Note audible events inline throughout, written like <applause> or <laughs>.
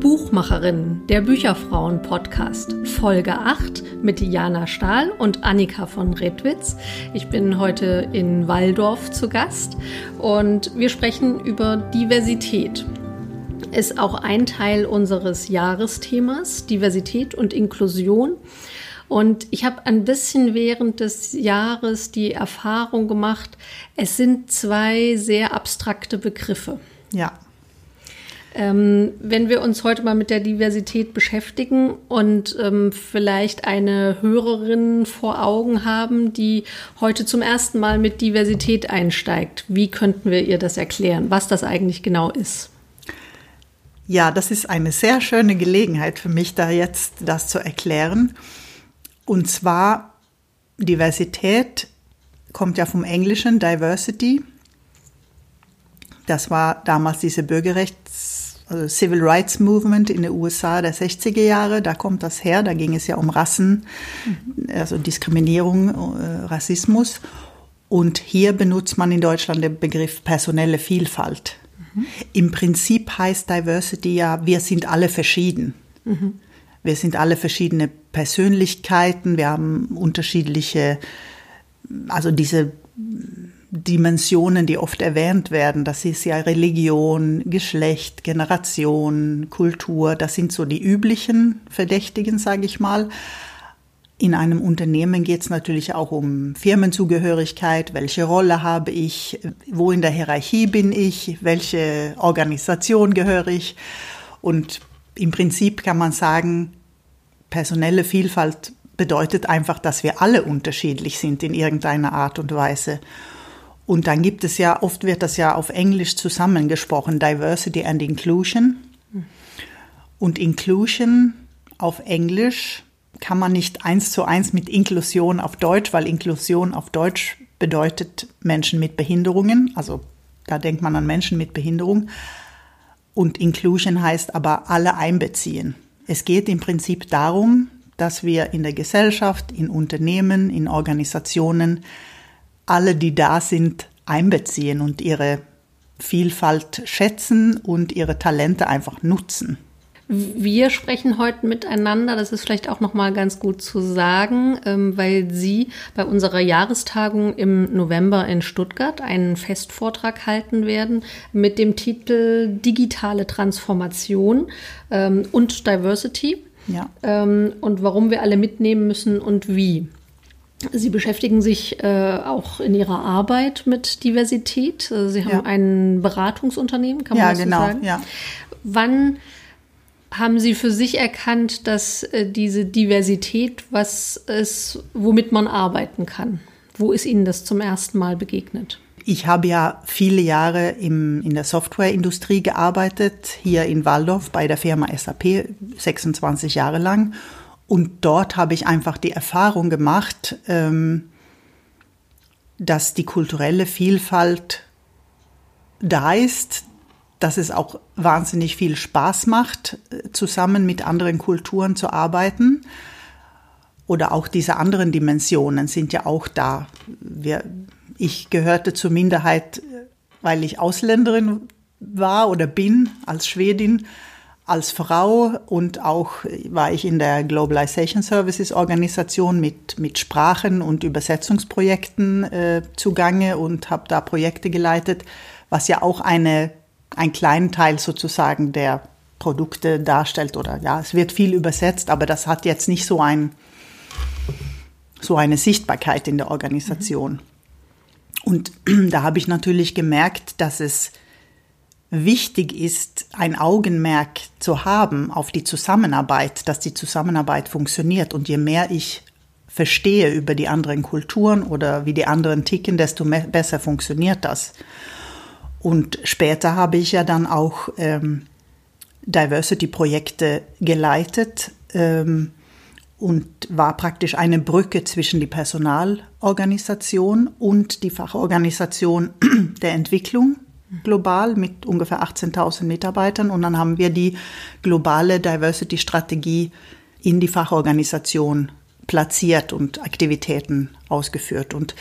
Buchmacherin, der Bücherfrauen-Podcast, Folge 8 mit Jana Stahl und Annika von Redwitz. Ich bin heute in Waldorf zu Gast und wir sprechen über Diversität. Ist auch ein Teil unseres Jahresthemas, Diversität und Inklusion. Und ich habe ein bisschen während des Jahres die Erfahrung gemacht, es sind zwei sehr abstrakte Begriffe. Ja. Ähm, wenn wir uns heute mal mit der Diversität beschäftigen und ähm, vielleicht eine Hörerin vor Augen haben, die heute zum ersten Mal mit Diversität einsteigt, wie könnten wir ihr das erklären, was das eigentlich genau ist? Ja, das ist eine sehr schöne Gelegenheit für mich, da jetzt das zu erklären. Und zwar Diversität kommt ja vom Englischen Diversity. Das war damals diese Bürgerrechts also Civil Rights Movement in den USA der 60er Jahre, da kommt das her, da ging es ja um Rassen, mhm. also Diskriminierung, äh, Rassismus. Und hier benutzt man in Deutschland den Begriff personelle Vielfalt. Im Prinzip heißt Diversity ja, wir sind alle verschieden. Mhm. Wir sind alle verschiedene Persönlichkeiten, wir haben unterschiedliche, also diese Dimensionen, die oft erwähnt werden. Das ist ja Religion, Geschlecht, Generation, Kultur. Das sind so die üblichen Verdächtigen, sage ich mal. In einem Unternehmen geht es natürlich auch um Firmenzugehörigkeit, welche Rolle habe ich, wo in der Hierarchie bin ich, welche Organisation gehöre ich. Und im Prinzip kann man sagen, personelle Vielfalt bedeutet einfach, dass wir alle unterschiedlich sind in irgendeiner Art und Weise. Und dann gibt es ja, oft wird das ja auf Englisch zusammengesprochen, Diversity and Inclusion. Und Inclusion auf Englisch kann man nicht eins zu eins mit Inklusion auf Deutsch, weil Inklusion auf Deutsch bedeutet Menschen mit Behinderungen. Also da denkt man an Menschen mit Behinderung. Und Inclusion heißt aber alle einbeziehen. Es geht im Prinzip darum, dass wir in der Gesellschaft, in Unternehmen, in Organisationen alle, die da sind, einbeziehen und ihre Vielfalt schätzen und ihre Talente einfach nutzen. Wir sprechen heute miteinander, das ist vielleicht auch noch mal ganz gut zu sagen, ähm, weil Sie bei unserer Jahrestagung im November in Stuttgart einen Festvortrag halten werden mit dem Titel Digitale Transformation ähm, und Diversity. Ja. Ähm, und warum wir alle mitnehmen müssen und wie. Sie beschäftigen sich äh, auch in Ihrer Arbeit mit Diversität. Äh, Sie haben ja. ein Beratungsunternehmen, kann man ja, das genau, so sagen? Ja. Wann haben Sie für sich erkannt, dass äh, diese Diversität was ist, womit man arbeiten kann? Wo ist Ihnen das zum ersten Mal begegnet? Ich habe ja viele Jahre im, in der Softwareindustrie gearbeitet, hier in Waldorf bei der Firma SAP, 26 Jahre lang. Und dort habe ich einfach die Erfahrung gemacht, ähm, dass die kulturelle Vielfalt da ist, dass es auch wahnsinnig viel Spaß macht, zusammen mit anderen Kulturen zu arbeiten. Oder auch diese anderen Dimensionen sind ja auch da. Wir, ich gehörte zur Minderheit, weil ich Ausländerin war oder bin als Schwedin als Frau und auch war ich in der Globalization Services Organisation mit, mit Sprachen und Übersetzungsprojekten äh, zugange und habe da Projekte geleitet, was ja auch eine, einen kleinen Teil sozusagen der Produkte darstellt oder ja, es wird viel übersetzt, aber das hat jetzt nicht so ein, so eine Sichtbarkeit in der Organisation. Mhm. Und <clears throat> da habe ich natürlich gemerkt, dass es wichtig ist, ein Augenmerk zu haben auf die Zusammenarbeit, dass die Zusammenarbeit funktioniert. Und je mehr ich verstehe über die anderen Kulturen oder wie die anderen ticken, desto besser funktioniert das. Und später habe ich ja dann auch ähm, Diversity-Projekte geleitet ähm, und war praktisch eine Brücke zwischen die Personalorganisation und die Fachorganisation <clears throat> der Entwicklung global mit ungefähr 18.000 Mitarbeitern. Und dann haben wir die globale Diversity-Strategie in die Fachorganisation platziert und Aktivitäten ausgeführt. Und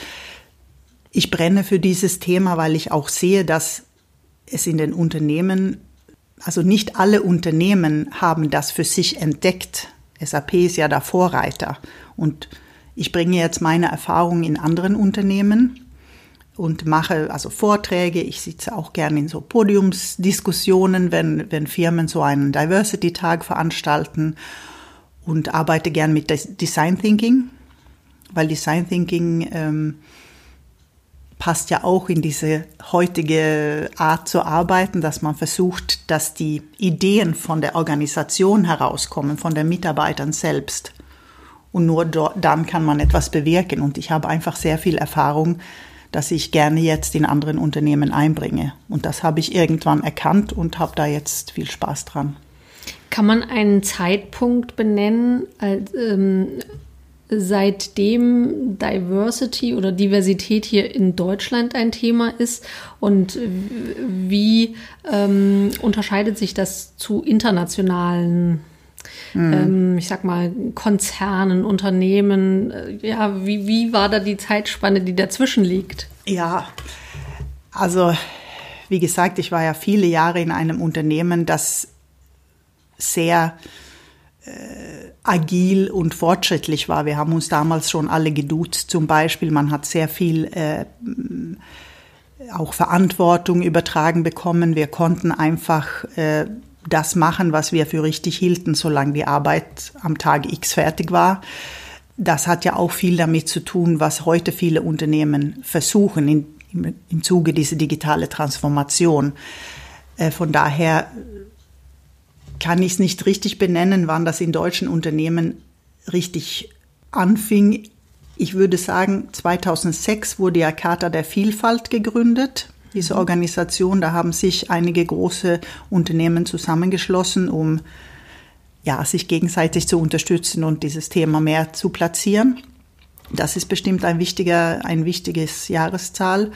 ich brenne für dieses Thema, weil ich auch sehe, dass es in den Unternehmen, also nicht alle Unternehmen haben das für sich entdeckt. SAP ist ja der Vorreiter. Und ich bringe jetzt meine Erfahrungen in anderen Unternehmen und mache also Vorträge. Ich sitze auch gerne in so Podiumsdiskussionen, wenn, wenn Firmen so einen Diversity-Tag veranstalten und arbeite gern mit Design Thinking, weil Design Thinking ähm, passt ja auch in diese heutige Art zu arbeiten, dass man versucht, dass die Ideen von der Organisation herauskommen, von den Mitarbeitern selbst. Und nur dort, dann kann man etwas bewirken. Und ich habe einfach sehr viel Erfahrung, dass ich gerne jetzt in anderen Unternehmen einbringe. Und das habe ich irgendwann erkannt und habe da jetzt viel Spaß dran. Kann man einen Zeitpunkt benennen, als, ähm, seitdem Diversity oder Diversität hier in Deutschland ein Thema ist und wie ähm, unterscheidet sich das zu internationalen, mhm. ähm, ich sag mal, Konzernen, Unternehmen? Ja, wie, wie war da die Zeitspanne, die dazwischen liegt? Ja, also wie gesagt, ich war ja viele Jahre in einem Unternehmen, das sehr äh, agil und fortschrittlich war. Wir haben uns damals schon alle geduzt zum Beispiel. Man hat sehr viel äh, auch Verantwortung übertragen bekommen. Wir konnten einfach äh, das machen, was wir für richtig hielten, solange die Arbeit am Tag X fertig war. Das hat ja auch viel damit zu tun, was heute viele Unternehmen versuchen in, im, im Zuge dieser digitale Transformation. Äh, von daher kann ich es nicht richtig benennen, wann das in deutschen Unternehmen richtig anfing. Ich würde sagen, 2006 wurde ja Charta der Vielfalt gegründet. Diese mhm. Organisation, da haben sich einige große Unternehmen zusammengeschlossen, um ja, sich gegenseitig zu unterstützen und dieses Thema mehr zu platzieren. Das ist bestimmt ein wichtiger, ein wichtiges Jahreszahl.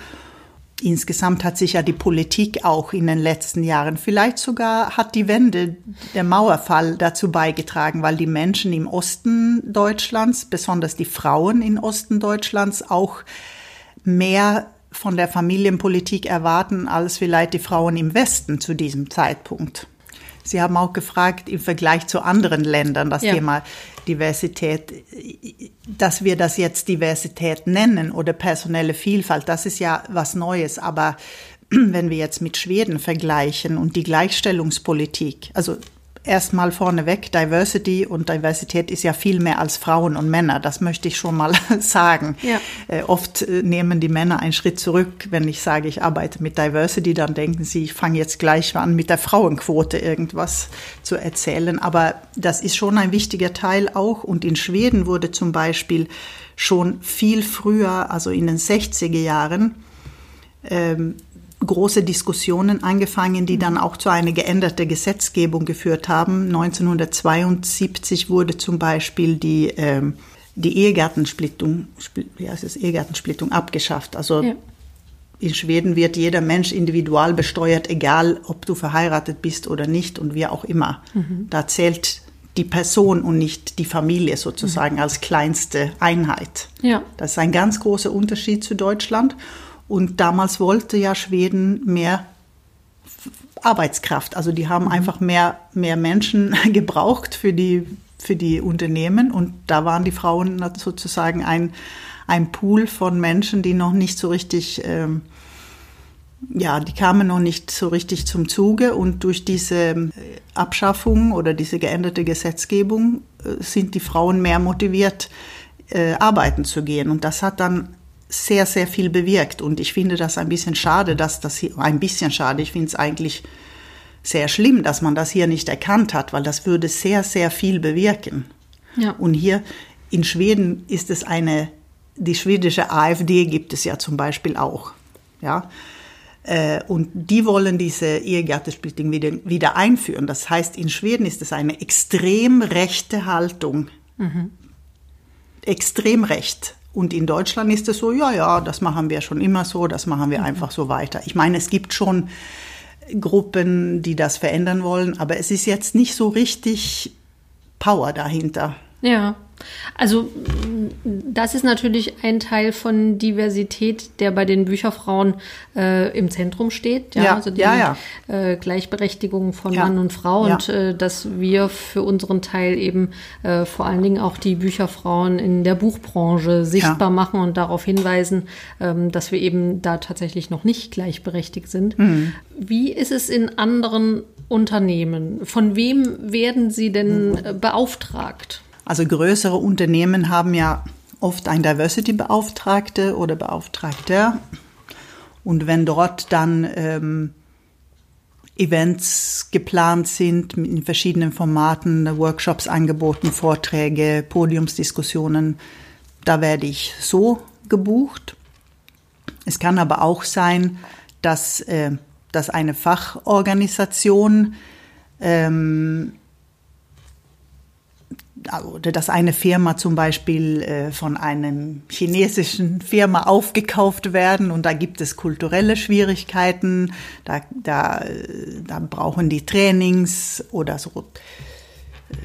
Insgesamt hat sich ja die Politik auch in den letzten Jahren, vielleicht sogar hat die Wende, der Mauerfall dazu beigetragen, weil die Menschen im Osten Deutschlands, besonders die Frauen im Osten Deutschlands, auch mehr von der Familienpolitik erwarten als vielleicht die Frauen im Westen zu diesem Zeitpunkt. Sie haben auch gefragt im Vergleich zu anderen Ländern das ja. Thema Diversität, dass wir das jetzt Diversität nennen oder personelle Vielfalt, das ist ja was Neues. Aber <clears throat> wenn wir jetzt mit Schweden vergleichen und die Gleichstellungspolitik, also erstmal vorneweg, Diversity und Diversität ist ja viel mehr als Frauen und Männer. Das möchte ich schon mal <laughs> sagen. Ja. Äh, oft äh, nehmen die Männer einen Schritt zurück. Wenn ich sage, ich arbeite mit Diversity, dann denken sie, ich fange jetzt gleich an, mit der Frauenquote irgendwas zu erzählen. Aber das ist schon ein wichtiger Teil auch. Und in Schweden wurde zum Beispiel schon viel früher, also in den 60er Jahren, ähm, große Diskussionen angefangen, die dann auch zu einer geänderten Gesetzgebung geführt haben. 1972 wurde zum Beispiel die, ähm, die Ehegattensplittung, wie heißt es, Ehegattensplittung abgeschafft. Also ja. in Schweden wird jeder Mensch individual besteuert, egal ob du verheiratet bist oder nicht und wie auch immer. Mhm. Da zählt die Person und nicht die Familie sozusagen mhm. als kleinste Einheit. Ja. Das ist ein ganz großer Unterschied zu Deutschland. Und damals wollte ja Schweden mehr Arbeitskraft. Also die haben mhm. einfach mehr, mehr Menschen <laughs> gebraucht für die, für die Unternehmen. Und da waren die Frauen sozusagen ein, ein Pool von Menschen, die noch nicht so richtig, ähm, ja, die kamen noch nicht so richtig zum Zuge. Und durch diese äh, Abschaffung oder diese geänderte Gesetzgebung äh, sind die Frauen mehr motiviert, äh, arbeiten zu gehen. Und das hat dann sehr, sehr viel bewirkt. Und ich finde das ein bisschen schade, dass das hier, ein bisschen schade, ich finde es eigentlich sehr schlimm, dass man das hier nicht erkannt hat, weil das würde sehr, sehr viel bewirken. Ja. Und hier in Schweden ist es eine, die schwedische AfD gibt es ja zum Beispiel auch. Ja. Äh, und die wollen diese Ehegattensplitting wieder, wieder einführen. Das heißt, in Schweden ist es eine extrem rechte Haltung. Mhm. Extrem recht. Und in Deutschland ist es so, ja, ja, das machen wir schon immer so, das machen wir mhm. einfach so weiter. Ich meine, es gibt schon Gruppen, die das verändern wollen, aber es ist jetzt nicht so richtig Power dahinter. Ja. Also das ist natürlich ein Teil von Diversität, der bei den Bücherfrauen äh, im Zentrum steht. Ja, ja also die ja, ja. Äh, Gleichberechtigung von Mann und Frau und äh, dass wir für unseren Teil eben äh, vor allen Dingen auch die Bücherfrauen in der Buchbranche sichtbar machen und darauf hinweisen, ähm, dass wir eben da tatsächlich noch nicht gleichberechtigt sind. Mhm. Wie ist es in anderen Unternehmen? Von wem werden Sie denn äh, beauftragt? Also größere Unternehmen haben ja oft ein Diversity-Beauftragte oder Beauftragter. Und wenn dort dann ähm, Events geplant sind in verschiedenen Formaten, Workshops angeboten, Vorträge, Podiumsdiskussionen, da werde ich so gebucht. Es kann aber auch sein, dass, äh, dass eine Fachorganisation ähm, oder dass eine Firma zum Beispiel äh, von einem chinesischen Firma aufgekauft werden und da gibt es kulturelle Schwierigkeiten, da, da, da brauchen die Trainings oder so. Äh,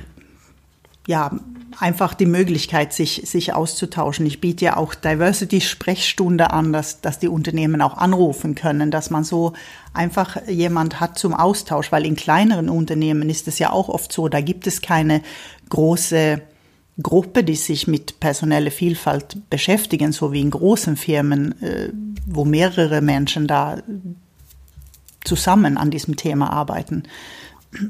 ja, einfach die Möglichkeit, sich, sich auszutauschen. Ich biete ja auch Diversity-Sprechstunde an, dass, dass die Unternehmen auch anrufen können, dass man so einfach jemand hat zum Austausch, weil in kleineren Unternehmen ist es ja auch oft so, da gibt es keine große Gruppe, die sich mit personeller Vielfalt beschäftigen, so wie in großen Firmen, äh, wo mehrere Menschen da zusammen an diesem Thema arbeiten.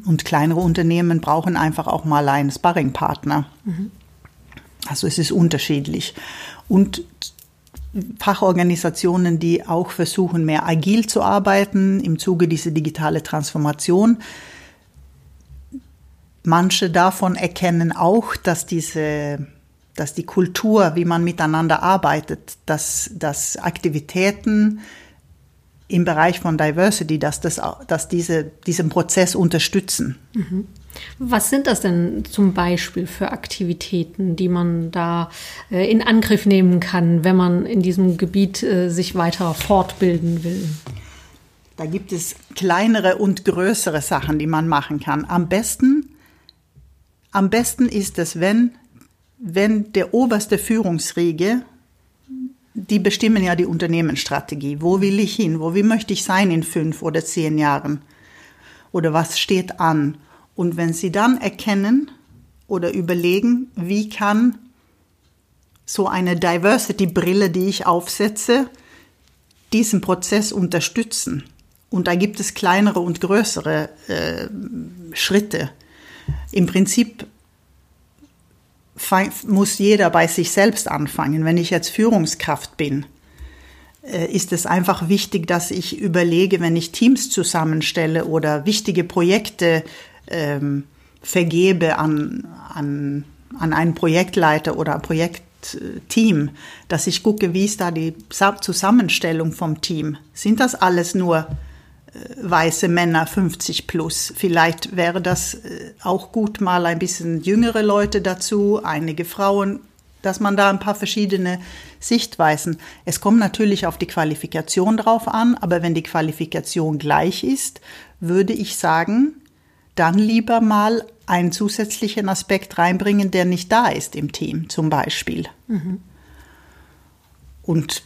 Und kleinere Unternehmen brauchen einfach auch mal einen Sparringpartner. Mhm. Also es ist unterschiedlich. Und Fachorganisationen, die auch versuchen, mehr agil zu arbeiten im Zuge dieser digitalen Transformation. Manche davon erkennen auch, dass diese, dass die Kultur, wie man miteinander arbeitet, dass, dass Aktivitäten im Bereich von Diversity, dass, das, dass diese, diesen Prozess unterstützen. Mhm. Was sind das denn zum Beispiel für Aktivitäten, die man da äh, in Angriff nehmen kann, wenn man in diesem Gebiet äh, sich weiter fortbilden will? Da gibt es kleinere und größere Sachen, die man machen kann. Am besten, am besten ist es, wenn, wenn der oberste Führungsriege die bestimmen ja die Unternehmensstrategie. Wo will ich hin? Wo wie möchte ich sein in fünf oder zehn Jahren? Oder was steht an? Und wenn Sie dann erkennen oder überlegen, wie kann so eine Diversity-Brille, die ich aufsetze, diesen Prozess unterstützen. Und da gibt es kleinere und größere äh, Schritte. Im Prinzip muss jeder bei sich selbst anfangen. Wenn ich jetzt Führungskraft bin, äh, ist es einfach wichtig, dass ich überlege, wenn ich Teams zusammenstelle oder wichtige Projekte ähm, vergebe an, an, an einen Projektleiter oder ein Projektteam, dass ich gucke, wie ist da die Zusammenstellung vom Team. Sind das alles nur weiße Männer 50 plus. Vielleicht wäre das äh, auch gut, mal ein bisschen jüngere Leute dazu, einige Frauen, dass man da ein paar verschiedene Sichtweisen. Es kommt natürlich auf die Qualifikation drauf an, aber wenn die Qualifikation gleich ist, würde ich sagen, dann lieber mal einen zusätzlichen Aspekt reinbringen, der nicht da ist im Team, zum Beispiel. Mhm. Und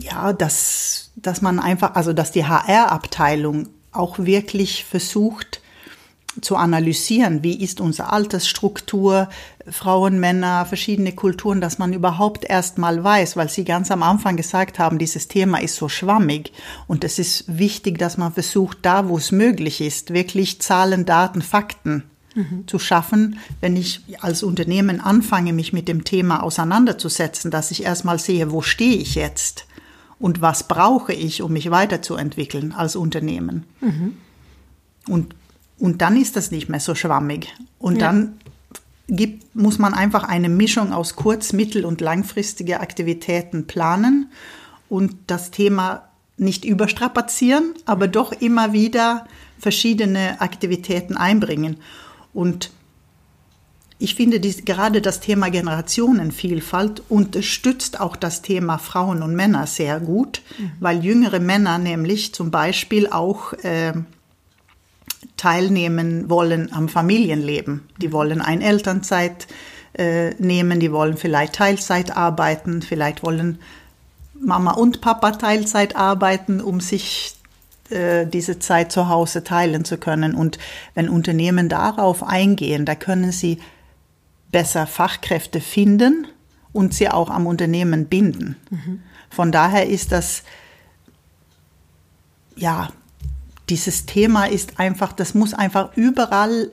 ja, dass, dass man einfach, also dass die HR-Abteilung auch wirklich versucht zu analysieren, wie ist unsere Altersstruktur, Frauen, Männer, verschiedene Kulturen, dass man überhaupt erst mal weiß, weil Sie ganz am Anfang gesagt haben, dieses Thema ist so schwammig. Und es ist wichtig, dass man versucht, da wo es möglich ist, wirklich Zahlen, Daten, Fakten mhm. zu schaffen, wenn ich als Unternehmen anfange, mich mit dem Thema auseinanderzusetzen, dass ich erstmal sehe, wo stehe ich jetzt und was brauche ich, um mich weiterzuentwickeln als Unternehmen. Mhm. Und, und dann ist das nicht mehr so schwammig. Und ja. dann gibt, muss man einfach eine Mischung aus kurz-, mittel- und langfristige Aktivitäten planen und das Thema nicht überstrapazieren, aber doch immer wieder verschiedene Aktivitäten einbringen. Und ich finde dies, gerade das Thema Generationenvielfalt unterstützt auch das Thema Frauen und Männer sehr gut, mhm. weil jüngere Männer nämlich zum Beispiel auch äh, teilnehmen wollen am Familienleben. Die wollen eine Elternzeit äh, nehmen, die wollen vielleicht Teilzeit arbeiten, vielleicht wollen Mama und Papa Teilzeit arbeiten, um sich diese Zeit zu Hause teilen zu können. Und wenn Unternehmen darauf eingehen, da können sie besser Fachkräfte finden und sie auch am Unternehmen binden. Mhm. Von daher ist das, ja, dieses Thema ist einfach, das muss einfach überall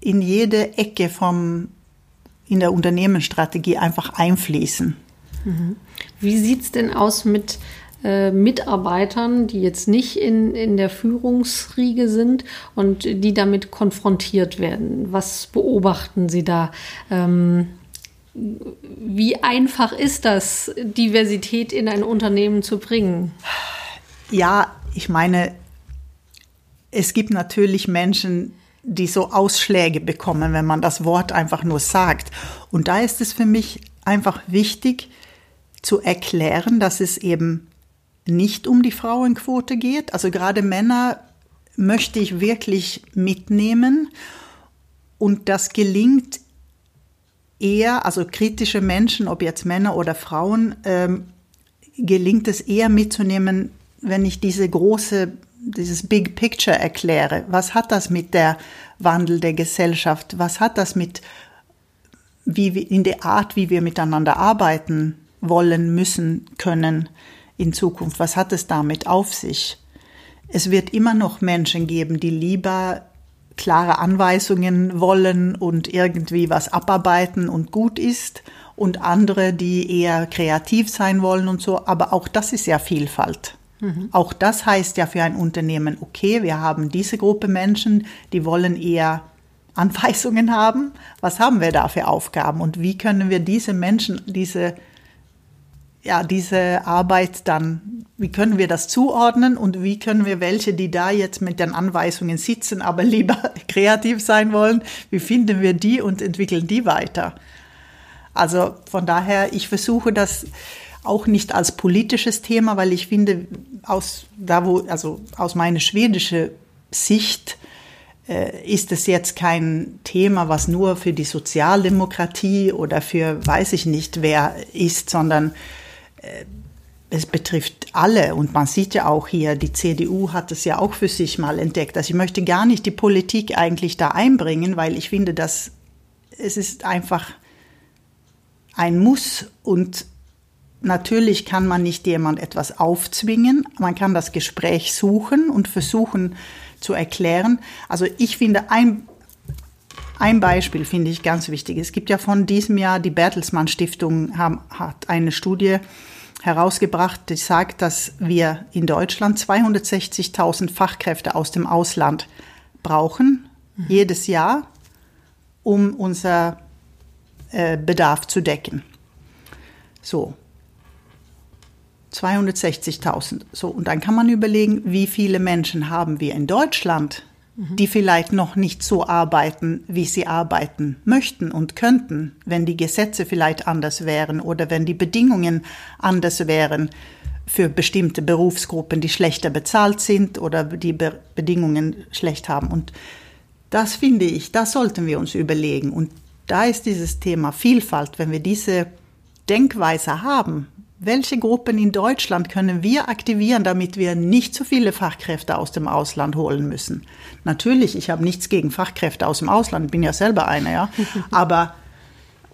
in jede Ecke vom, in der Unternehmensstrategie einfach einfließen. Mhm. Wie sieht es denn aus mit äh, Mitarbeitern, die jetzt nicht in, in der Führungsriege sind und die damit konfrontiert werden? Was beobachten Sie da? Ähm, wie einfach ist das, Diversität in ein Unternehmen zu bringen? Ja, ich meine, es gibt natürlich Menschen, die so Ausschläge bekommen, wenn man das Wort einfach nur sagt. Und da ist es für mich einfach wichtig zu erklären, dass es eben nicht um die Frauenquote geht. Also gerade Männer möchte ich wirklich mitnehmen. Und das gelingt eher, also kritische Menschen, ob jetzt Männer oder Frauen, ähm, gelingt es eher mitzunehmen, wenn ich diese große dieses Big Picture erkläre. Was hat das mit der Wandel der Gesellschaft? Was hat das mit wie wir, in der Art, wie wir miteinander arbeiten wollen, müssen, können in Zukunft? Was hat es damit auf sich? Es wird immer noch Menschen geben, die lieber klare Anweisungen wollen und irgendwie was abarbeiten und gut ist und andere, die eher kreativ sein wollen und so. Aber auch das ist ja Vielfalt. Mhm. Auch das heißt ja für ein Unternehmen, okay, wir haben diese Gruppe Menschen, die wollen eher Anweisungen haben. Was haben wir da für Aufgaben und wie können wir diese Menschen, diese, ja, diese Arbeit dann, wie können wir das zuordnen und wie können wir welche, die da jetzt mit den Anweisungen sitzen, aber lieber <laughs> kreativ sein wollen, wie finden wir die und entwickeln die weiter? Also von daher, ich versuche das auch nicht als politisches Thema, weil ich finde, aus da wo, also aus meiner schwedischen Sicht äh, ist es jetzt kein Thema, was nur für die Sozialdemokratie oder für weiß ich nicht wer ist, sondern es betrifft alle und man sieht ja auch hier, die CDU hat es ja auch für sich mal entdeckt. Also ich möchte gar nicht die Politik eigentlich da einbringen, weil ich finde, dass es ist einfach ein Muss und Natürlich kann man nicht jemand etwas aufzwingen. Man kann das Gespräch suchen und versuchen zu erklären. Also ich finde ein, ein Beispiel finde ich ganz wichtig. Es gibt ja von diesem Jahr die Bertelsmann Stiftung haben, hat eine Studie herausgebracht, die sagt, dass wir in Deutschland 260.000 Fachkräfte aus dem Ausland brauchen mhm. jedes Jahr, um unser äh, Bedarf zu decken. So, 260.000. So, und dann kann man überlegen, wie viele Menschen haben wir in Deutschland. Die vielleicht noch nicht so arbeiten, wie sie arbeiten möchten und könnten, wenn die Gesetze vielleicht anders wären oder wenn die Bedingungen anders wären für bestimmte Berufsgruppen, die schlechter bezahlt sind oder die Be Bedingungen schlecht haben. Und das finde ich, das sollten wir uns überlegen. Und da ist dieses Thema Vielfalt, wenn wir diese Denkweise haben, welche Gruppen in Deutschland können wir aktivieren, damit wir nicht so viele Fachkräfte aus dem Ausland holen müssen? Natürlich, ich habe nichts gegen Fachkräfte aus dem Ausland, bin ja selber einer, ja. <laughs> Aber,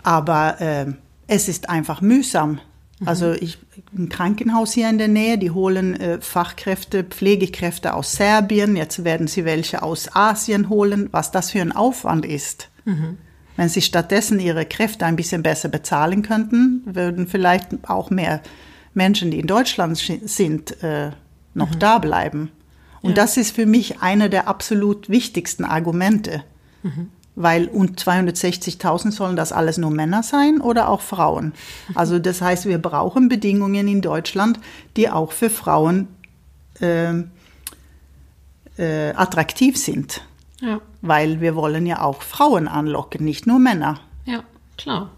aber äh, es ist einfach mühsam. Also ich, ein Krankenhaus hier in der Nähe, die holen äh, Fachkräfte, Pflegekräfte aus Serbien, jetzt werden sie welche aus Asien holen, was das für ein Aufwand ist. Mhm. Wenn sie stattdessen ihre Kräfte ein bisschen besser bezahlen könnten, würden vielleicht auch mehr Menschen, die in Deutschland sind, äh, noch mhm. da bleiben. Und ja. das ist für mich einer der absolut wichtigsten Argumente. Mhm. Weil und 260.000 sollen das alles nur Männer sein oder auch Frauen. Also <laughs> das heißt, wir brauchen Bedingungen in Deutschland, die auch für Frauen äh, äh, attraktiv sind. Ja. Weil wir wollen ja auch Frauen anlocken, nicht nur Männer Ja, klar.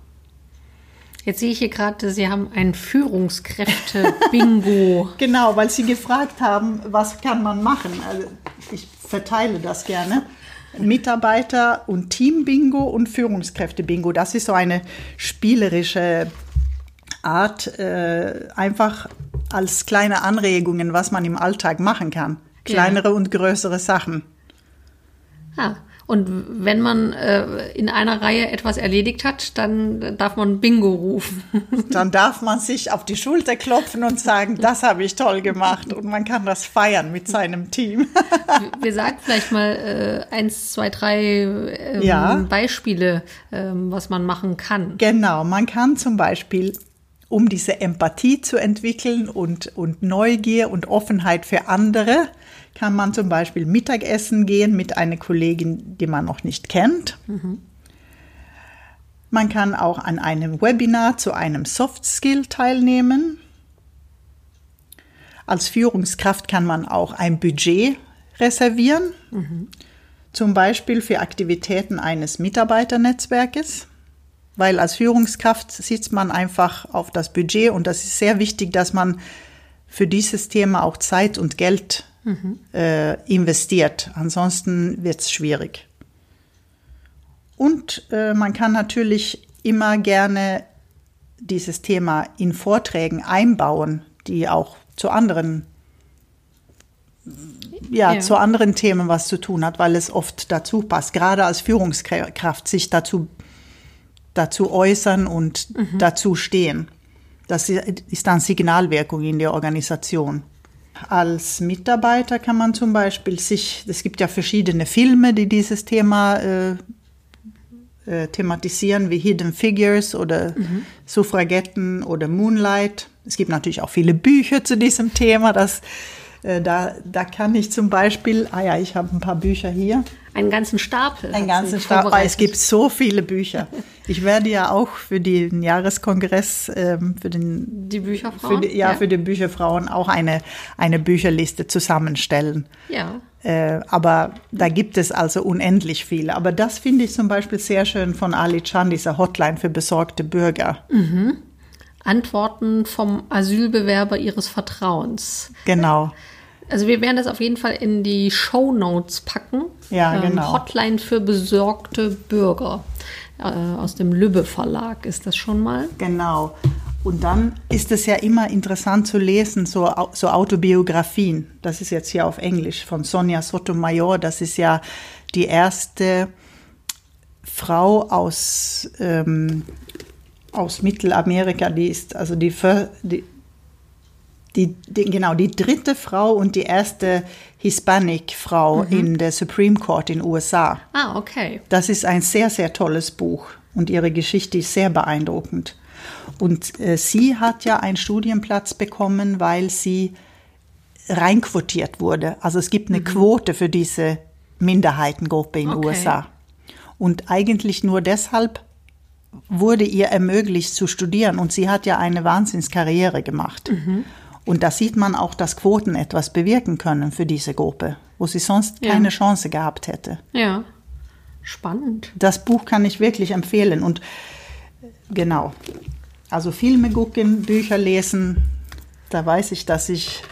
Jetzt sehe ich hier gerade, Sie haben ein Führungskräfte-Bingo. <laughs> genau, weil Sie gefragt haben, was kann man machen. Also ich verteile das gerne. Mitarbeiter- und Team-Bingo und Führungskräfte-Bingo. Das ist so eine spielerische Art, äh, einfach als kleine Anregungen, was man im Alltag machen kann. Kleinere ja. und größere Sachen. Ah, und wenn man äh, in einer Reihe etwas erledigt hat, dann darf man Bingo rufen. <laughs> Dann darf man sich auf die Schulter klopfen und sagen, das habe ich toll gemacht. Und man kann das feiern mit seinem Team. Wir sagen vielleicht mal äh, eins, zwei, drei ähm, ja. Beispiele, ähm, was man machen kann. Genau, man kann zum Beispiel um diese Empathie zu entwickeln und, und Neugier und Offenheit für andere, kann man zum Beispiel Mittagessen gehen mit einer Kollegin, die man noch nicht kennt. Mhm. Man kann auch an einem Webinar zu einem Soft Skill teilnehmen. Als Führungskraft kann man auch ein Budget reservieren, mhm. zum Beispiel für Aktivitäten eines Mitarbeiternetzwerkes weil als Führungskraft sitzt man einfach auf das Budget und das ist sehr wichtig, dass man für dieses Thema auch Zeit und Geld mhm. äh, investiert. Ansonsten wird es schwierig. Und äh, man kann natürlich immer gerne dieses Thema in Vorträgen einbauen, die auch zu anderen ja, ja, zu anderen Themen was zu tun hat, weil es oft dazu passt, gerade als Führungskraft sich dazu dazu äußern und mhm. dazu stehen. Das ist dann Signalwirkung in der Organisation. Als Mitarbeiter kann man zum Beispiel sich, es gibt ja verschiedene Filme, die dieses Thema äh, äh, thematisieren, wie Hidden Figures oder mhm. Suffragetten oder Moonlight. Es gibt natürlich auch viele Bücher zu diesem Thema. Das, äh, da, da kann ich zum Beispiel, ah ja, ich habe ein paar Bücher hier. Einen ganzen Stapel. Einen ganzen Stapel. Es gibt so viele Bücher. Ich werde ja auch für den Jahreskongress, ähm, für den die Bücherfrauen, für die, ja, ja, für die Bücherfrauen auch eine eine Bücherliste zusammenstellen. Ja. Äh, aber da gibt es also unendlich viele. Aber das finde ich zum Beispiel sehr schön von Ali Chan, dieser Hotline für besorgte Bürger. Mhm. Antworten vom Asylbewerber ihres Vertrauens. Genau. Also wir werden das auf jeden Fall in die Show Notes packen. Ja, ähm, genau. Hotline für besorgte Bürger. Äh, aus dem Lübbe Verlag ist das schon mal. Genau. Und dann ist es ja immer interessant zu lesen, so, so Autobiografien. Das ist jetzt hier auf Englisch von Sonja Sotomayor. Das ist ja die erste Frau aus, ähm, aus Mittelamerika, die ist also die, die die, die, genau, die dritte Frau und die erste Hispanic-Frau mhm. in der Supreme Court in den USA. Ah, okay. Das ist ein sehr, sehr tolles Buch und ihre Geschichte ist sehr beeindruckend. Und äh, sie hat ja einen Studienplatz bekommen, weil sie reinquotiert wurde. Also es gibt eine mhm. Quote für diese Minderheitengruppe in den okay. USA. Und eigentlich nur deshalb wurde ihr ermöglicht zu studieren. Und sie hat ja eine Wahnsinnskarriere gemacht. Mhm. Und da sieht man auch, dass Quoten etwas bewirken können für diese Gruppe, wo sie sonst ja. keine Chance gehabt hätte. Ja, spannend. Das Buch kann ich wirklich empfehlen. Und genau, also Filme gucken, Bücher lesen, da weiß ich, dass ich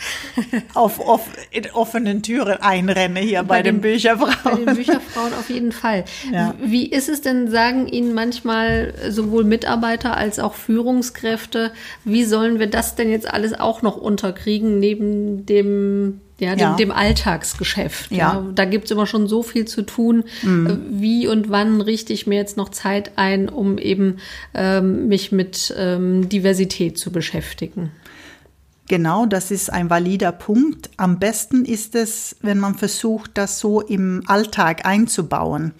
auf, auf in offenen Türen einrenne hier bei, bei den, den, Bücherfrauen. Bei den Bücherfrauen auf jeden Fall. Ja. Wie ist es denn, sagen Ihnen manchmal sowohl Mitarbeiter als auch Führungskräfte, wie sollen wir das denn jetzt alles auch noch unterkriegen neben dem ja, dem, ja. dem Alltagsgeschäft. Ja. ja. Da gibt's immer schon so viel zu tun. Mhm. Wie und wann richte ich mir jetzt noch Zeit ein, um eben ähm, mich mit ähm, Diversität zu beschäftigen? Genau, das ist ein valider Punkt. Am besten ist es, wenn man versucht, das so im Alltag einzubauen.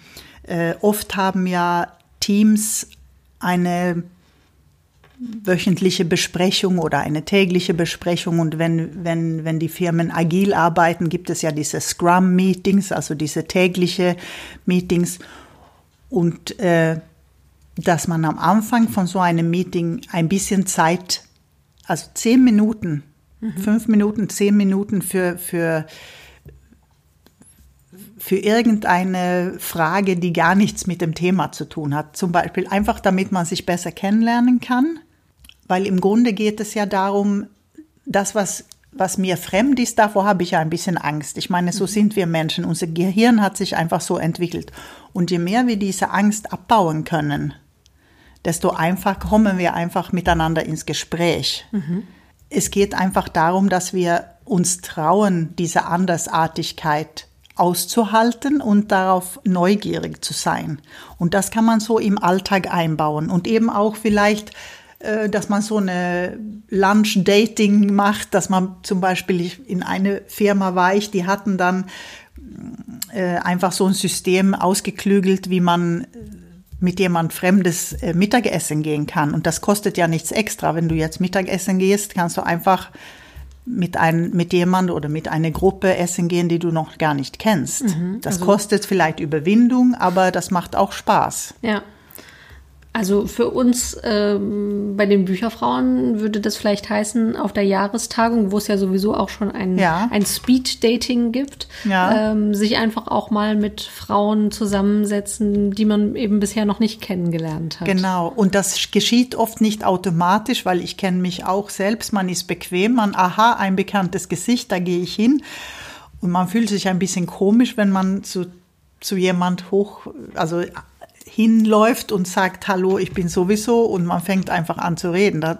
Äh, oft haben ja Teams eine wöchentliche Besprechung oder eine tägliche Besprechung. Und wenn, wenn, wenn die Firmen agil arbeiten, gibt es ja diese Scrum-Meetings, also diese tägliche Meetings. Und äh, dass man am Anfang von so einem Meeting ein bisschen Zeit also zehn Minuten, mhm. fünf Minuten, zehn Minuten für, für, für irgendeine Frage, die gar nichts mit dem Thema zu tun hat. Zum Beispiel einfach, damit man sich besser kennenlernen kann. Weil im Grunde geht es ja darum, das, was, was mir fremd ist, davor habe ich ja ein bisschen Angst. Ich meine, so mhm. sind wir Menschen. Unser Gehirn hat sich einfach so entwickelt. Und je mehr wir diese Angst abbauen können, desto einfacher kommen wir einfach miteinander ins Gespräch. Mhm. Es geht einfach darum, dass wir uns trauen, diese Andersartigkeit auszuhalten und darauf neugierig zu sein. Und das kann man so im Alltag einbauen und eben auch vielleicht äh, dass man so eine Lunch-Dating macht, dass man zum Beispiel in eine Firma war ich, die hatten dann äh, einfach so ein System ausgeklügelt, wie man mit jemand Fremdes äh, Mittagessen gehen kann. Und das kostet ja nichts extra. Wenn du jetzt Mittagessen gehst, kannst du einfach mit, ein, mit jemand oder mit einer Gruppe essen gehen, die du noch gar nicht kennst. Mhm, das also kostet vielleicht Überwindung, aber das macht auch Spaß. Ja. Also für uns ähm, bei den Bücherfrauen würde das vielleicht heißen, auf der Jahrestagung, wo es ja sowieso auch schon ein, ja. ein Speed-Dating gibt, ja. ähm, sich einfach auch mal mit Frauen zusammensetzen, die man eben bisher noch nicht kennengelernt hat. Genau, und das geschieht oft nicht automatisch, weil ich kenne mich auch selbst, man ist bequem, man, aha, ein bekanntes Gesicht, da gehe ich hin. Und man fühlt sich ein bisschen komisch, wenn man zu, zu jemand hoch, also hinläuft und sagt, hallo, ich bin sowieso und man fängt einfach an zu reden. Da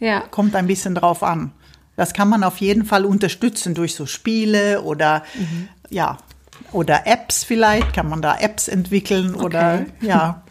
ja. kommt ein bisschen drauf an. Das kann man auf jeden Fall unterstützen durch so Spiele oder mhm. ja, oder Apps vielleicht, kann man da Apps entwickeln okay. oder ja.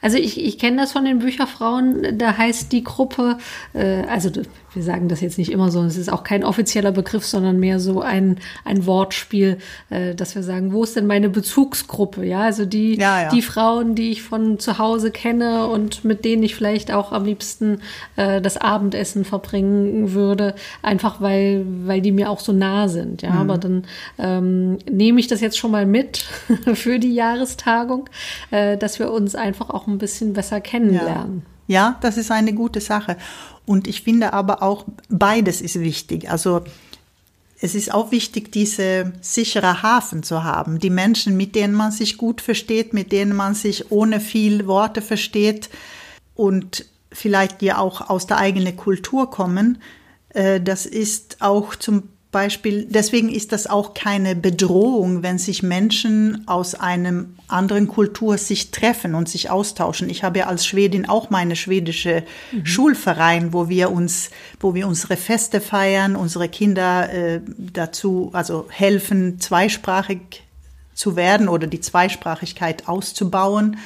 Also ich, ich kenne das von den Bücherfrauen, da heißt die Gruppe, äh, also wir sagen das jetzt nicht immer so, es ist auch kein offizieller Begriff, sondern mehr so ein, ein Wortspiel, äh, dass wir sagen, wo ist denn meine Bezugsgruppe? Ja, also die, ja, ja. die Frauen, die ich von zu Hause kenne und mit denen ich vielleicht auch am liebsten äh, das Abendessen verbringen würde, einfach weil, weil die mir auch so nah sind. Ja, mhm. aber dann ähm, nehme ich das jetzt schon mal mit <laughs> für die Jahrestagung, äh, dass wir uns einfach auch ein bisschen besser kennenlernen. Ja. Ja, das ist eine gute Sache. Und ich finde aber auch, beides ist wichtig. Also es ist auch wichtig, diese sichere Hafen zu haben. Die Menschen, mit denen man sich gut versteht, mit denen man sich ohne viel Worte versteht und vielleicht die auch aus der eigenen Kultur kommen. Äh, das ist auch zum Beispiel, deswegen ist das auch keine Bedrohung, wenn sich Menschen aus einem anderen Kultur sich treffen und sich austauschen. Ich habe ja als Schwedin auch meine schwedische mhm. Schulverein, wo wir uns, wo wir unsere Feste feiern, unsere Kinder äh, dazu, also helfen, zweisprachig zu werden oder die Zweisprachigkeit auszubauen.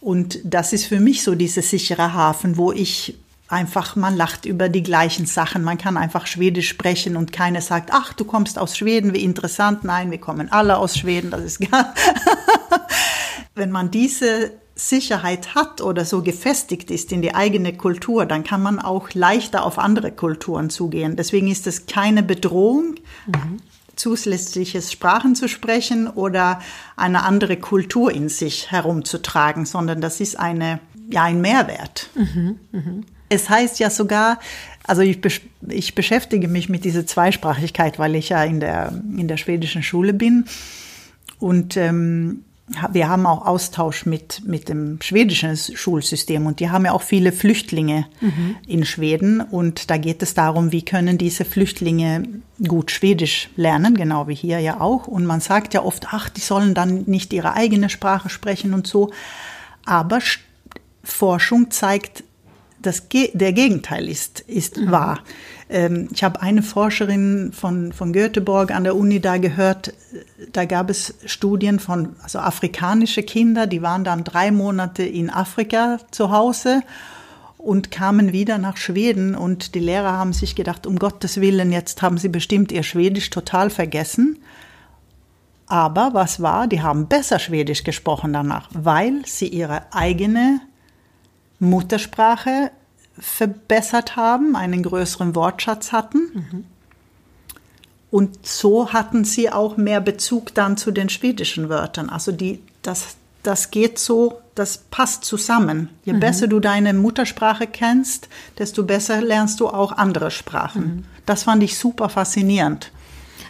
Und das ist für mich so dieser sichere Hafen, wo ich einfach, man lacht über die gleichen Sachen. Man kann einfach Schwedisch sprechen und keiner sagt, ach, du kommst aus Schweden, wie interessant. Nein, wir kommen alle aus Schweden, das ist gar. <laughs> Wenn man diese Sicherheit hat oder so gefestigt ist in die eigene Kultur, dann kann man auch leichter auf andere Kulturen zugehen. Deswegen ist es keine Bedrohung, mhm. zusätzliches Sprachen zu sprechen oder eine andere Kultur in sich herumzutragen, sondern das ist eine, ja, ein Mehrwert. Mhm, mh. Es heißt ja sogar, also ich, ich beschäftige mich mit dieser Zweisprachigkeit, weil ich ja in der, in der schwedischen Schule bin. Und ähm, wir haben auch Austausch mit, mit dem schwedischen Schulsystem und die haben ja auch viele Flüchtlinge mhm. in Schweden und da geht es darum, wie können diese Flüchtlinge gut Schwedisch lernen, genau wie hier ja auch. Und man sagt ja oft, ach, die sollen dann nicht ihre eigene Sprache sprechen und so. Aber Forschung zeigt, das, der Gegenteil ist, ist mhm. wahr. Ähm, ich habe eine Forscherin von, von Göteborg an der Uni da gehört, da gab es Studien von also afrikanische Kinder, die waren dann drei Monate in Afrika zu Hause und kamen wieder nach Schweden und die Lehrer haben sich gedacht, um Gottes Willen, jetzt haben sie bestimmt ihr Schwedisch total vergessen. Aber was war? Die haben besser Schwedisch gesprochen danach, weil sie ihre eigene Muttersprache verbessert haben, einen größeren Wortschatz hatten. Mhm. Und so hatten sie auch mehr Bezug dann zu den schwedischen Wörtern. Also die, das, das geht so, das passt zusammen. Je mhm. besser du deine Muttersprache kennst, desto besser lernst du auch andere Sprachen. Mhm. Das fand ich super faszinierend.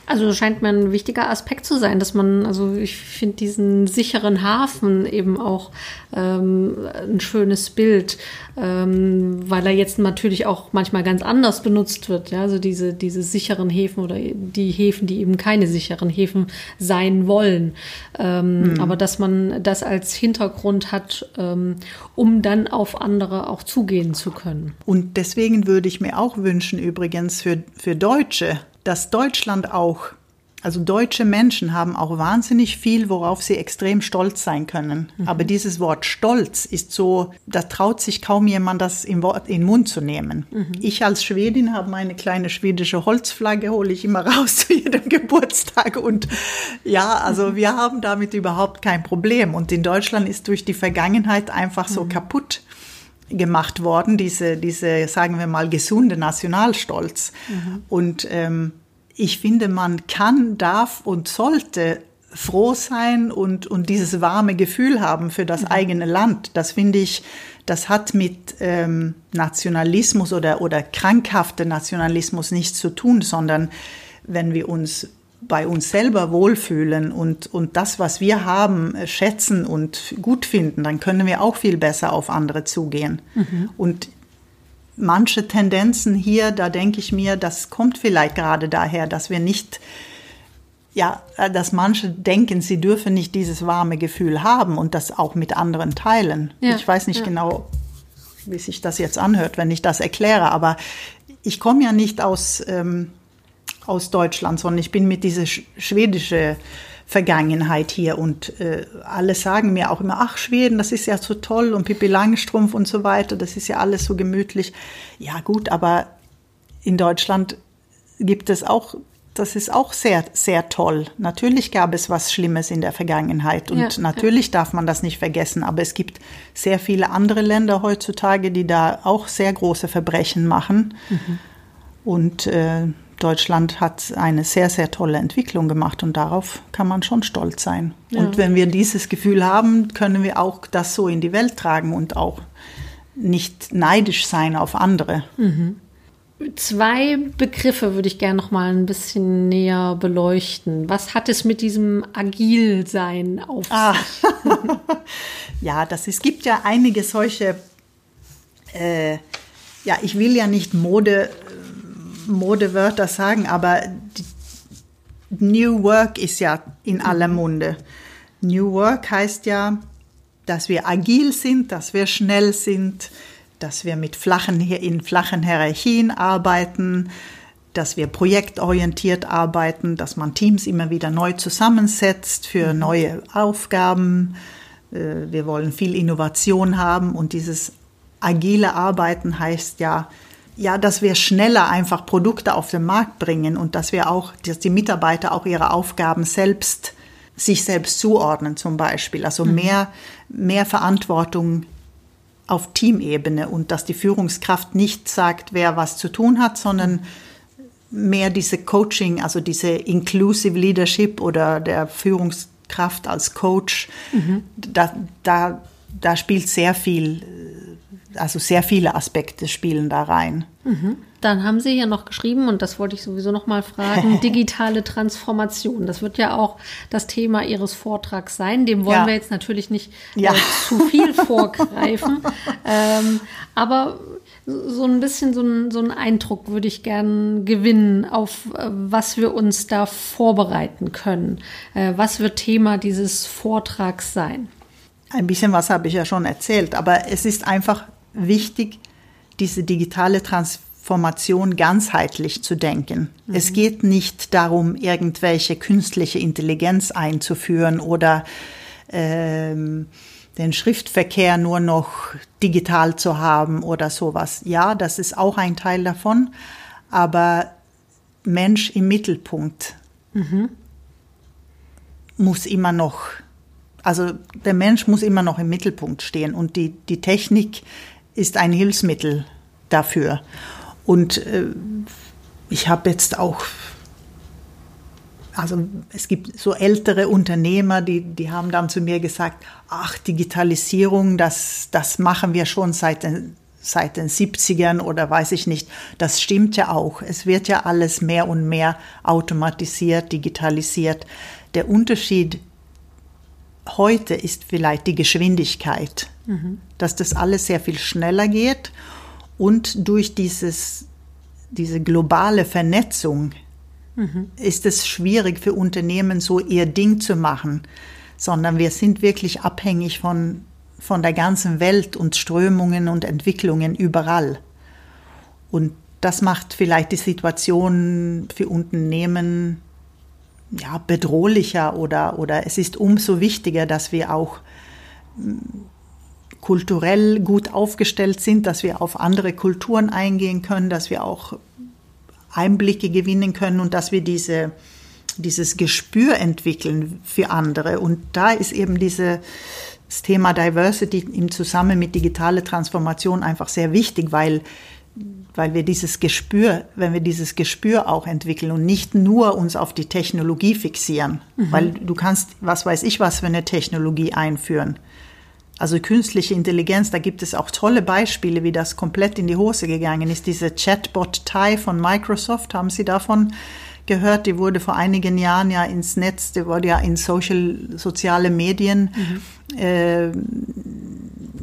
Also scheint mir ein wichtiger Aspekt zu sein, dass man, also ich finde diesen sicheren Hafen eben auch ähm, ein schönes Bild, ähm, weil er jetzt natürlich auch manchmal ganz anders benutzt wird. Ja? Also diese, diese sicheren Häfen oder die Häfen, die eben keine sicheren Häfen sein wollen. Ähm, mhm. Aber dass man das als Hintergrund hat, ähm, um dann auf andere auch zugehen zu können. Und deswegen würde ich mir auch wünschen, übrigens für, für Deutsche, dass Deutschland auch, also deutsche Menschen haben auch wahnsinnig viel, worauf sie extrem stolz sein können. Mhm. Aber dieses Wort Stolz ist so, da traut sich kaum jemand, das im Wort in den Mund zu nehmen. Mhm. Ich als Schwedin habe meine kleine schwedische Holzflagge, hole ich immer <laughs> raus zu jedem Geburtstag. Und ja, also mhm. wir haben damit überhaupt kein Problem. Und in Deutschland ist durch die Vergangenheit einfach so mhm. kaputt gemacht worden, diese, diese, sagen wir mal, gesunde Nationalstolz. Mhm. Und ähm, ich finde, man kann, darf und sollte froh sein und, und dieses warme Gefühl haben für das mhm. eigene Land. Das finde ich, das hat mit ähm, Nationalismus oder, oder krankhafter Nationalismus nichts zu tun, sondern wenn wir uns bei uns selber wohlfühlen und, und das, was wir haben, schätzen und gut finden, dann können wir auch viel besser auf andere zugehen. Mhm. Und manche Tendenzen hier, da denke ich mir, das kommt vielleicht gerade daher, dass wir nicht, ja, dass manche denken, sie dürfen nicht dieses warme Gefühl haben und das auch mit anderen teilen. Ja, ich weiß nicht ja. genau, wie sich das jetzt anhört, wenn ich das erkläre, aber ich komme ja nicht aus. Ähm, aus Deutschland, sondern ich bin mit dieser schwedische Vergangenheit hier und äh, alle sagen mir auch immer, ach Schweden, das ist ja so toll und Pippi Langstrumpf und so weiter, das ist ja alles so gemütlich. Ja gut, aber in Deutschland gibt es auch, das ist auch sehr, sehr toll. Natürlich gab es was Schlimmes in der Vergangenheit und ja, natürlich ja. darf man das nicht vergessen, aber es gibt sehr viele andere Länder heutzutage, die da auch sehr große Verbrechen machen. Mhm. Und äh, Deutschland hat eine sehr, sehr tolle Entwicklung gemacht und darauf kann man schon stolz sein. Ja. Und wenn wir dieses Gefühl haben, können wir auch das so in die Welt tragen und auch nicht neidisch sein auf andere. Mhm. Zwei Begriffe würde ich gerne noch mal ein bisschen näher beleuchten. Was hat es mit diesem Agilsein auf ah. sich? <laughs> ja, das es gibt ja einige solche. Äh, ja, ich will ja nicht Mode Modewörter sagen, aber New Work ist ja in aller Munde. New Work heißt ja, dass wir agil sind, dass wir schnell sind, dass wir mit flachen, in flachen Hierarchien arbeiten, dass wir projektorientiert arbeiten, dass man Teams immer wieder neu zusammensetzt für mhm. neue Aufgaben. Äh, wir wollen viel Innovation haben und dieses agile Arbeiten heißt ja, ja, dass wir schneller einfach Produkte auf den Markt bringen und dass wir auch, dass die Mitarbeiter auch ihre Aufgaben selbst, sich selbst zuordnen zum Beispiel. Also mhm. mehr, mehr Verantwortung auf Teamebene und dass die Führungskraft nicht sagt, wer was zu tun hat, sondern mehr diese Coaching, also diese Inclusive Leadership oder der Führungskraft als Coach, mhm. da, da, da spielt sehr viel also sehr viele Aspekte spielen da rein. Mhm. Dann haben Sie ja noch geschrieben, und das wollte ich sowieso noch mal fragen, <laughs> digitale Transformation. Das wird ja auch das Thema Ihres Vortrags sein. Dem wollen ja. wir jetzt natürlich nicht ja. äh, zu viel <laughs> vorgreifen. ähm, aber so ein bisschen so ein, so einen Eindruck würde ich gern gewinnen, auf äh, was wir uns da vorbereiten können. Äh, was wird Thema dieses Vortrags sein? Ein bisschen was habe ich ja schon erzählt, aber es ist einfach wichtig, diese digitale Transformation ganzheitlich zu denken. Mhm. Es geht nicht darum, irgendwelche künstliche Intelligenz einzuführen oder ähm, den Schriftverkehr nur noch digital zu haben oder sowas. Ja, das ist auch ein Teil davon, aber Mensch im Mittelpunkt mhm. muss immer noch, also der Mensch muss immer noch im Mittelpunkt stehen und die, die Technik ist ein Hilfsmittel dafür. Und äh, ich habe jetzt auch, also es gibt so ältere Unternehmer, die, die haben dann zu mir gesagt, ach, Digitalisierung, das, das machen wir schon seit den seit den 70ern oder weiß ich nicht. Das stimmt ja auch. Es wird ja alles mehr und mehr automatisiert, digitalisiert. Der Unterschied heute ist vielleicht die Geschwindigkeit, mhm. Dass das alles sehr viel schneller geht und durch dieses, diese globale Vernetzung mhm. ist es schwierig für Unternehmen, so ihr Ding zu machen, sondern wir sind wirklich abhängig von, von der ganzen Welt und Strömungen und Entwicklungen überall. Und das macht vielleicht die Situation für Unternehmen ja, bedrohlicher oder, oder es ist umso wichtiger, dass wir auch kulturell gut aufgestellt sind, dass wir auf andere Kulturen eingehen können, dass wir auch Einblicke gewinnen können und dass wir diese, dieses Gespür entwickeln für andere. Und da ist eben diese, das Thema Diversity im Zusammenhang mit digitaler Transformation einfach sehr wichtig, weil weil wir dieses Gespür, wenn wir dieses Gespür auch entwickeln und nicht nur uns auf die Technologie fixieren, mhm. weil du kannst, was weiß ich, was für eine Technologie einführen. Also künstliche Intelligenz, da gibt es auch tolle Beispiele, wie das komplett in die Hose gegangen ist. Diese Chatbot Tai von Microsoft, haben Sie davon gehört? Die wurde vor einigen Jahren ja ins Netz, die wurde ja in social, soziale Medien mhm. äh,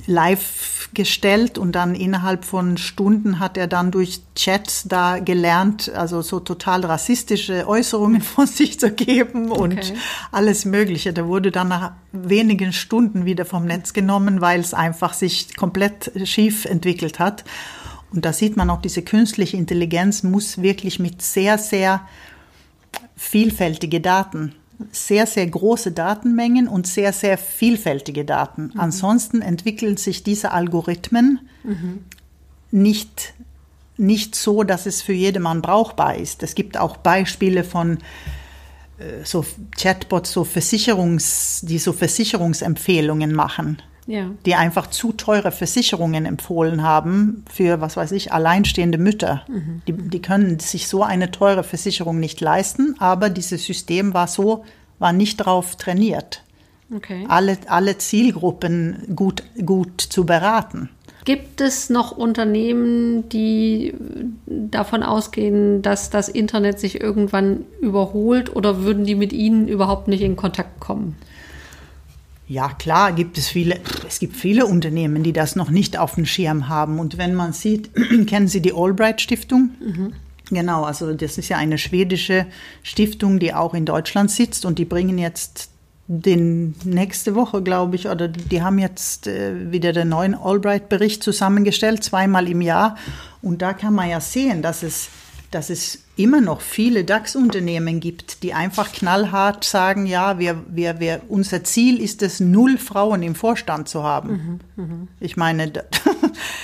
live gestellt und dann innerhalb von Stunden hat er dann durch Chats da gelernt, also so total rassistische Äußerungen <laughs> von sich zu geben und okay. alles Mögliche. Der wurde dann nach wenigen Stunden wieder vom Netz genommen, weil es einfach sich komplett schief entwickelt hat. Und da sieht man auch, diese künstliche Intelligenz muss wirklich mit sehr, sehr vielfältige Daten sehr, sehr große Datenmengen und sehr, sehr vielfältige Daten. Mhm. Ansonsten entwickeln sich diese Algorithmen mhm. nicht, nicht so, dass es für jedermann brauchbar ist. Es gibt auch Beispiele von äh, so Chatbots, so Versicherungs, die so Versicherungsempfehlungen machen. Ja. die einfach zu teure Versicherungen empfohlen haben für, was weiß ich, alleinstehende Mütter. Mhm. Die, die können sich so eine teure Versicherung nicht leisten, aber dieses System war so, war nicht darauf trainiert, okay. alle, alle Zielgruppen gut, gut zu beraten. Gibt es noch Unternehmen, die davon ausgehen, dass das Internet sich irgendwann überholt oder würden die mit Ihnen überhaupt nicht in Kontakt kommen? Ja, klar, gibt es viele, es gibt viele Unternehmen, die das noch nicht auf dem Schirm haben. Und wenn man sieht, <clears throat> kennen Sie die Albright Stiftung? Mhm. Genau, also das ist ja eine schwedische Stiftung, die auch in Deutschland sitzt und die bringen jetzt den nächste Woche, glaube ich, oder die haben jetzt äh, wieder den neuen Albright-Bericht zusammengestellt, zweimal im Jahr. Und da kann man ja sehen, dass es dass es immer noch viele DAX-Unternehmen gibt, die einfach knallhart sagen, ja, wir, wir, wir, unser Ziel ist es, null Frauen im Vorstand zu haben. Mhm, mh. Ich meine,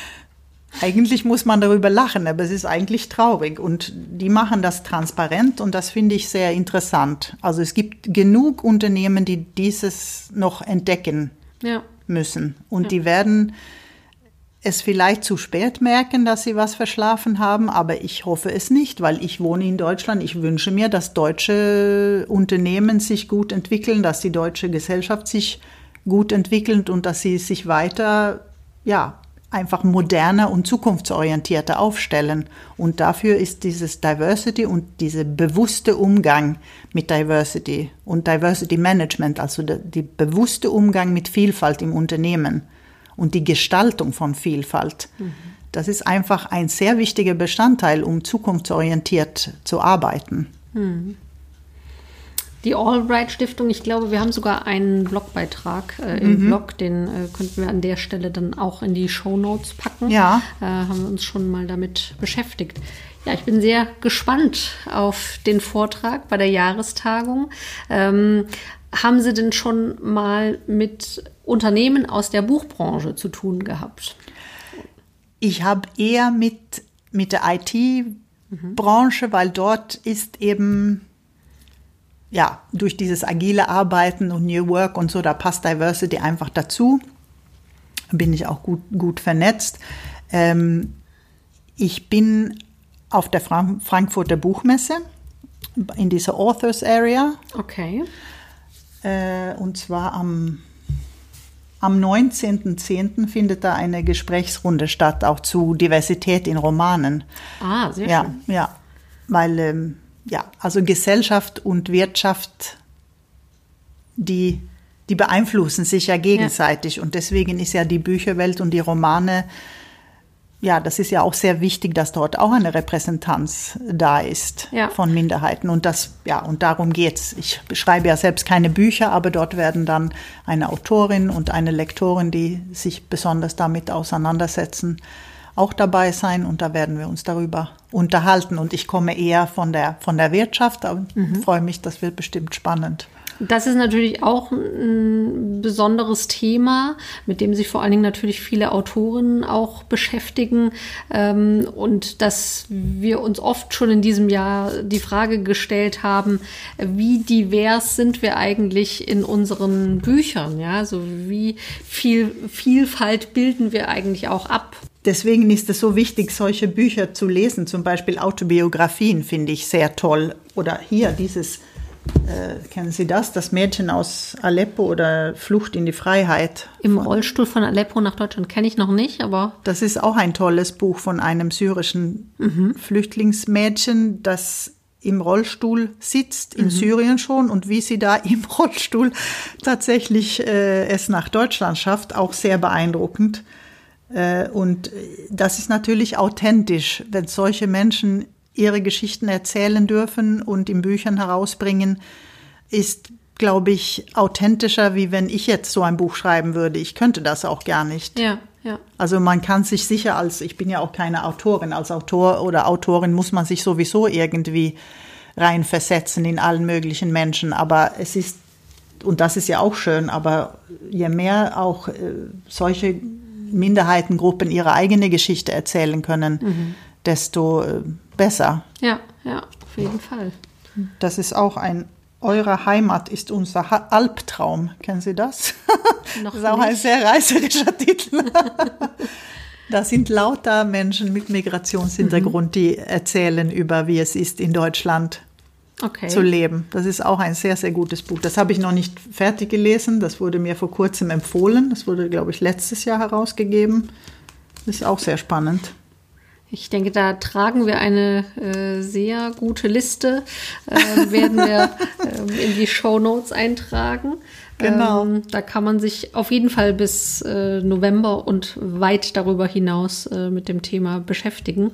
<laughs> eigentlich muss man darüber lachen, aber es ist eigentlich traurig. Und die machen das transparent und das finde ich sehr interessant. Also es gibt genug Unternehmen, die dieses noch entdecken ja. müssen. Und ja. die werden es vielleicht zu spät merken, dass sie was verschlafen haben, aber ich hoffe es nicht, weil ich wohne in Deutschland. Ich wünsche mir, dass deutsche Unternehmen sich gut entwickeln, dass die deutsche Gesellschaft sich gut entwickelt und dass sie sich weiter, ja, einfach moderner und zukunftsorientierter aufstellen. Und dafür ist dieses Diversity und dieser bewusste Umgang mit Diversity und Diversity Management, also der, der bewusste Umgang mit Vielfalt im Unternehmen, und die Gestaltung von Vielfalt. Mhm. Das ist einfach ein sehr wichtiger Bestandteil, um zukunftsorientiert zu arbeiten. Mhm. Die Albright Stiftung, ich glaube, wir haben sogar einen Blogbeitrag äh, im mhm. Blog, den äh, könnten wir an der Stelle dann auch in die Show Notes packen. Ja. Äh, haben wir uns schon mal damit beschäftigt. Ja, ich bin sehr gespannt auf den Vortrag bei der Jahrestagung. Ähm, haben Sie denn schon mal mit Unternehmen aus der Buchbranche zu tun gehabt? Ich habe eher mit, mit der IT-Branche, mhm. weil dort ist eben ja, durch dieses agile Arbeiten und New Work und so, da passt Diversity einfach dazu. Bin ich auch gut, gut vernetzt. Ähm, ich bin auf der Frank Frankfurter Buchmesse in dieser Authors Area. Okay. Äh, und zwar am am 19.10. findet da eine Gesprächsrunde statt, auch zu Diversität in Romanen. Ah, sehr ja, schön. Ja, weil, ähm, ja, also Gesellschaft und Wirtschaft, die, die beeinflussen sich ja gegenseitig. Ja. Und deswegen ist ja die Bücherwelt und die Romane ja, das ist ja auch sehr wichtig, dass dort auch eine Repräsentanz da ist ja. von Minderheiten. Und das, ja, und darum geht's. Ich schreibe ja selbst keine Bücher, aber dort werden dann eine Autorin und eine Lektorin, die sich besonders damit auseinandersetzen, auch dabei sein. Und da werden wir uns darüber unterhalten. Und ich komme eher von der, von der Wirtschaft, aber mhm. freue mich, das wird bestimmt spannend. Das ist natürlich auch ein besonderes Thema, mit dem sich vor allen Dingen natürlich viele Autorinnen auch beschäftigen. Ähm, und dass wir uns oft schon in diesem Jahr die Frage gestellt haben, wie divers sind wir eigentlich in unseren Büchern? Ja, also wie viel Vielfalt bilden wir eigentlich auch ab? Deswegen ist es so wichtig, solche Bücher zu lesen. Zum Beispiel Autobiografien finde ich sehr toll. Oder hier dieses äh, kennen Sie das? Das Mädchen aus Aleppo oder Flucht in die Freiheit. Im Rollstuhl von Aleppo nach Deutschland kenne ich noch nicht, aber. Das ist auch ein tolles Buch von einem syrischen mhm. Flüchtlingsmädchen, das im Rollstuhl sitzt, in mhm. Syrien schon, und wie sie da im <laughs> Rollstuhl tatsächlich äh, es nach Deutschland schafft, auch sehr beeindruckend. Äh, und das ist natürlich authentisch, wenn solche Menschen ihre Geschichten erzählen dürfen und in Büchern herausbringen, ist, glaube ich, authentischer, wie wenn ich jetzt so ein Buch schreiben würde. Ich könnte das auch gar nicht. Ja, ja. Also man kann sich sicher als, ich bin ja auch keine Autorin, als Autor oder Autorin muss man sich sowieso irgendwie reinversetzen in allen möglichen Menschen. Aber es ist, und das ist ja auch schön, aber je mehr auch äh, solche Minderheitengruppen ihre eigene Geschichte erzählen können, mhm. desto äh, besser. Ja, ja, auf jeden Fall. Das ist auch ein eure Heimat ist unser Albtraum. Kennen Sie das? <laughs> Noch das ist auch nicht. ein sehr reißerischer Titel. <laughs> da sind lauter Menschen mit Migrationshintergrund, mhm. die erzählen über, wie es ist, in Deutschland okay. zu leben. Das ist auch ein sehr, sehr gutes Buch. Das habe ich noch nicht fertig gelesen. Das wurde mir vor kurzem empfohlen. Das wurde, glaube ich, letztes Jahr herausgegeben. Das ist auch sehr spannend. Ich denke, da tragen wir eine äh, sehr gute Liste, äh, werden wir <laughs> äh, in die Show Notes eintragen. Genau. Ähm, da kann man sich auf jeden Fall bis äh, November und weit darüber hinaus äh, mit dem Thema beschäftigen.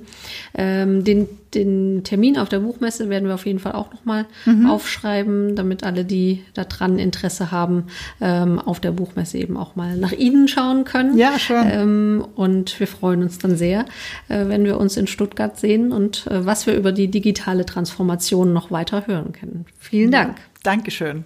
Ähm, den, den Termin auf der Buchmesse werden wir auf jeden Fall auch nochmal mhm. aufschreiben, damit alle, die daran Interesse haben, ähm, auf der Buchmesse eben auch mal nach Ihnen schauen können. Ja, schön. Ähm, und wir freuen uns dann sehr, äh, wenn wir uns in Stuttgart sehen und äh, was wir über die digitale Transformation noch weiter hören können. Vielen Dank. Ja, Dankeschön.